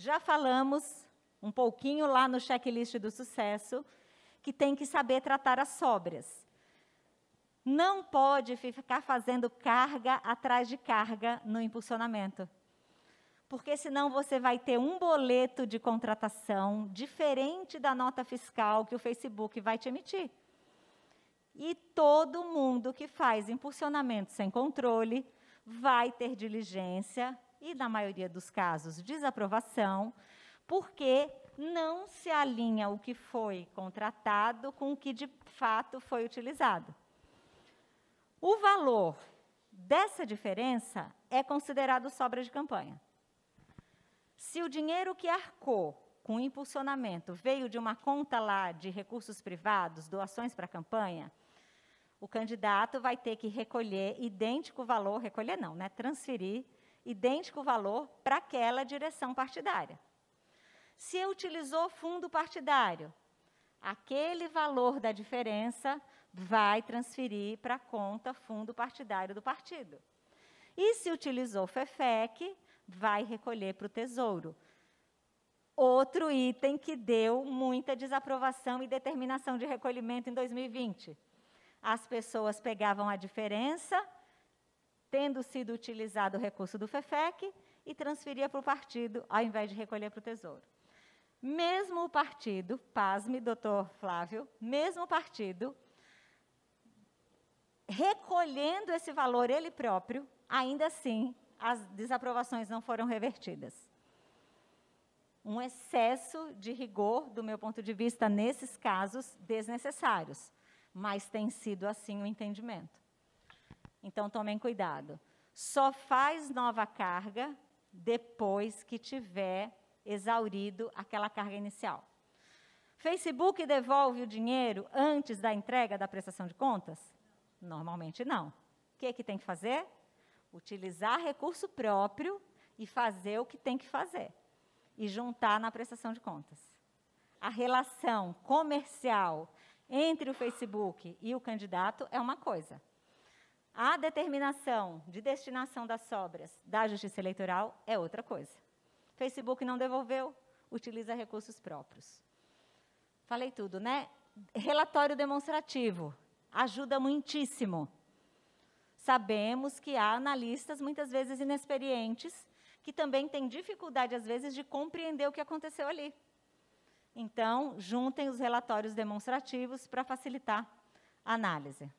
Já falamos um pouquinho lá no checklist do sucesso que tem que saber tratar as sobras. Não pode ficar fazendo carga atrás de carga no impulsionamento. Porque senão você vai ter um boleto de contratação diferente da nota fiscal que o Facebook vai te emitir. E todo mundo que faz impulsionamento sem controle vai ter diligência e, na maioria dos casos, desaprovação, porque não se alinha o que foi contratado com o que de fato foi utilizado. O valor dessa diferença é considerado sobra de campanha. Se o dinheiro que arcou com o impulsionamento veio de uma conta lá de recursos privados, doações para a campanha, o candidato vai ter que recolher idêntico valor, recolher não, né, transferir idêntico valor para aquela direção partidária. Se utilizou fundo partidário, aquele valor da diferença vai transferir para a conta fundo partidário do partido. E se utilizou FEFEC, vai recolher para o Tesouro. Outro item que deu muita desaprovação e determinação de recolhimento em 2020 as pessoas pegavam a diferença, tendo sido utilizado o recurso do FEFEC, e transferia para o partido, ao invés de recolher para o Tesouro. Mesmo o partido, pasme, doutor Flávio, mesmo o partido, recolhendo esse valor ele próprio, ainda assim, as desaprovações não foram revertidas. Um excesso de rigor, do meu ponto de vista, nesses casos desnecessários mas tem sido assim o entendimento. Então tomem cuidado. Só faz nova carga depois que tiver exaurido aquela carga inicial. Facebook devolve o dinheiro antes da entrega da prestação de contas? Normalmente não. O que, que tem que fazer? Utilizar recurso próprio e fazer o que tem que fazer. E juntar na prestação de contas. A relação comercial entre o Facebook e o candidato é uma coisa. A determinação de destinação das sobras da Justiça Eleitoral é outra coisa. Facebook não devolveu, utiliza recursos próprios. Falei tudo, né? Relatório demonstrativo ajuda muitíssimo. Sabemos que há analistas muitas vezes inexperientes que também têm dificuldade às vezes de compreender o que aconteceu ali. Então, juntem os relatórios demonstrativos para facilitar a análise.